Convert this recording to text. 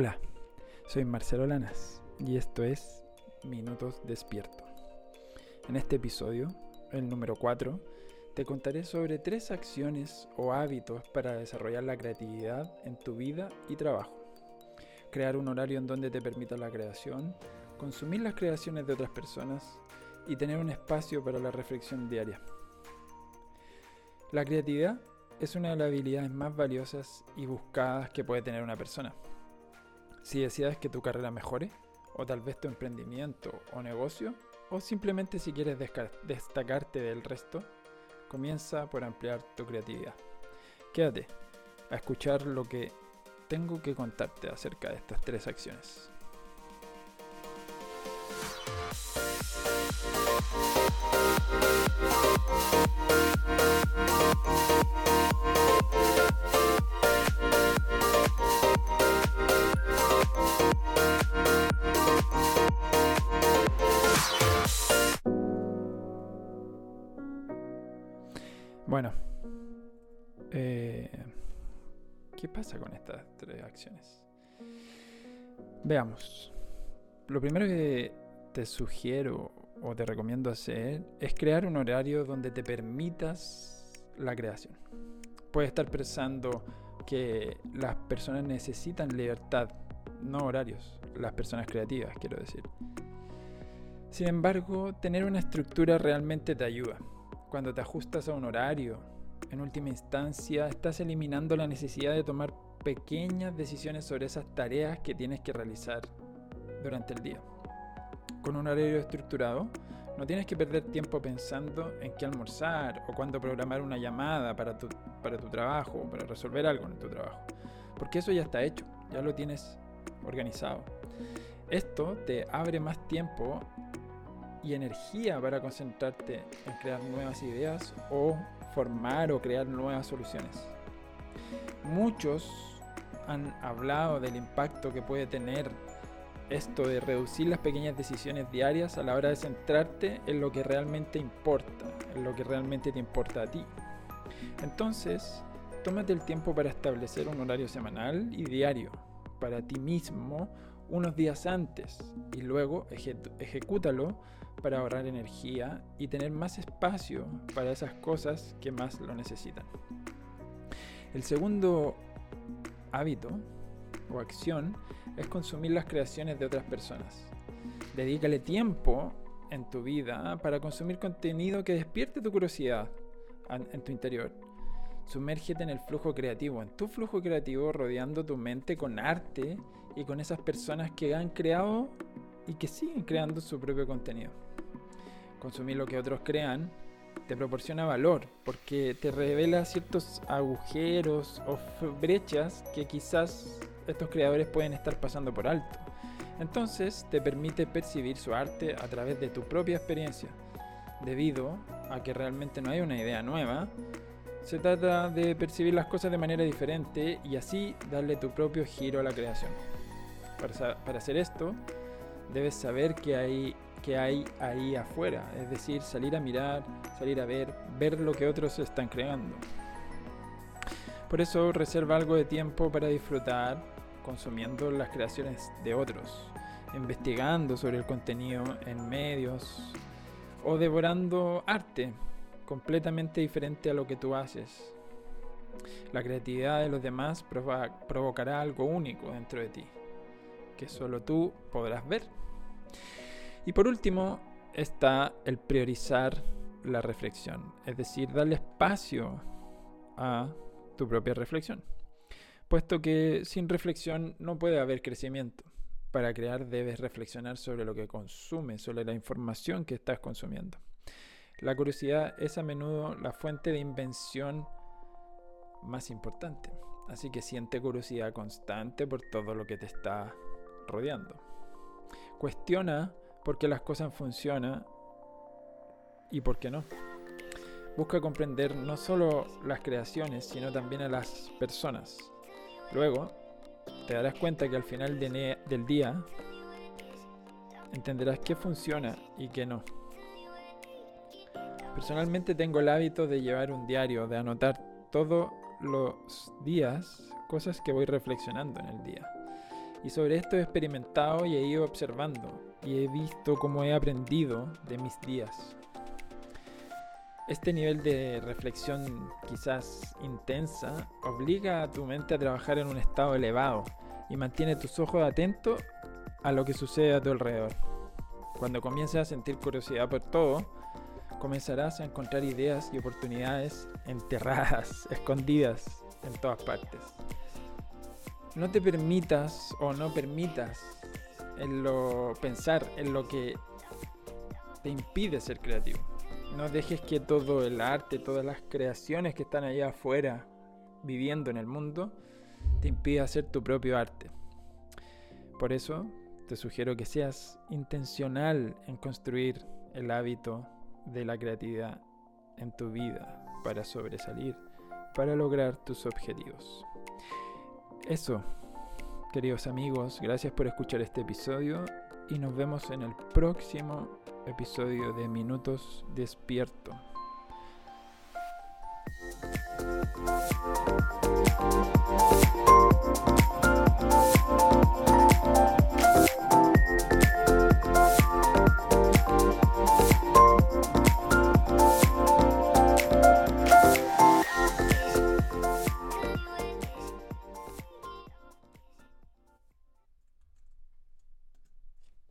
Hola, soy Marcelo Lanas y esto es Minutos Despierto. En este episodio, el número 4, te contaré sobre tres acciones o hábitos para desarrollar la creatividad en tu vida y trabajo. Crear un horario en donde te permita la creación, consumir las creaciones de otras personas y tener un espacio para la reflexión diaria. La creatividad es una de las habilidades más valiosas y buscadas que puede tener una persona. Si decides que tu carrera mejore, o tal vez tu emprendimiento o negocio, o simplemente si quieres destacarte del resto, comienza por ampliar tu creatividad. Quédate a escuchar lo que tengo que contarte acerca de estas tres acciones. Bueno, eh, ¿qué pasa con estas tres acciones? Veamos. Lo primero que te sugiero o te recomiendo hacer es crear un horario donde te permitas la creación. Puedes estar pensando que las personas necesitan libertad, no horarios, las personas creativas, quiero decir. Sin embargo, tener una estructura realmente te ayuda cuando te ajustas a un horario, en última instancia estás eliminando la necesidad de tomar pequeñas decisiones sobre esas tareas que tienes que realizar durante el día. Con un horario estructurado, no tienes que perder tiempo pensando en qué almorzar o cuándo programar una llamada para tu, para tu trabajo o para resolver algo en tu trabajo. Porque eso ya está hecho, ya lo tienes organizado. Esto te abre más tiempo y energía para concentrarte en crear nuevas ideas o formar o crear nuevas soluciones. Muchos han hablado del impacto que puede tener esto de reducir las pequeñas decisiones diarias a la hora de centrarte en lo que realmente importa, en lo que realmente te importa a ti. Entonces, tómate el tiempo para establecer un horario semanal y diario para ti mismo unos días antes y luego ejecútalo para ahorrar energía y tener más espacio para esas cosas que más lo necesitan. El segundo hábito o acción es consumir las creaciones de otras personas. Dedícale tiempo en tu vida para consumir contenido que despierte tu curiosidad en tu interior. Sumérgete en el flujo creativo, en tu flujo creativo, rodeando tu mente con arte y con esas personas que han creado y que siguen creando su propio contenido. Consumir lo que otros crean te proporciona valor porque te revela ciertos agujeros o brechas que quizás estos creadores pueden estar pasando por alto. Entonces te permite percibir su arte a través de tu propia experiencia. Debido a que realmente no hay una idea nueva, se trata de percibir las cosas de manera diferente y así darle tu propio giro a la creación. Para, hacer esto, debes saber que hay, que hay ahí afuera, es decir, salir a mirar, salir a ver, ver lo que otros están creando. Por eso reserva algo de tiempo para disfrutar consumiendo las creaciones de otros, investigando sobre el contenido en medios o devorando arte completamente diferente a lo que tú haces. La creatividad de los demás provocará algo único dentro de ti que solo tú podrás ver. Y por último está el priorizar la reflexión, es decir, darle espacio a tu propia reflexión, puesto que sin reflexión no puede haber crecimiento. Para crear debes reflexionar sobre lo que consumes, sobre la información que estás consumiendo. La curiosidad es a menudo la fuente de invención más importante. Así que siente curiosidad constante por todo lo que te está rodeando. Cuestiona por qué las cosas funcionan y por qué no. Busca comprender no solo las creaciones, sino también a las personas. Luego, te darás cuenta que al final del día entenderás qué funciona y qué no. Personalmente tengo el hábito de llevar un diario, de anotar todos los días cosas que voy reflexionando en el día. Y sobre esto he experimentado y he ido observando y he visto cómo he aprendido de mis días. Este nivel de reflexión quizás intensa obliga a tu mente a trabajar en un estado elevado y mantiene tus ojos atentos a lo que sucede a tu alrededor. Cuando comiences a sentir curiosidad por todo, comenzarás a encontrar ideas y oportunidades enterradas, escondidas en todas partes. No te permitas o no permitas en lo, pensar en lo que te impide ser creativo. No dejes que todo el arte, todas las creaciones que están allá afuera viviendo en el mundo, te impida hacer tu propio arte. Por eso te sugiero que seas intencional en construir el hábito de la creatividad en tu vida para sobresalir, para lograr tus objetivos. Eso, queridos amigos, gracias por escuchar este episodio y nos vemos en el próximo episodio de Minutos Despierto.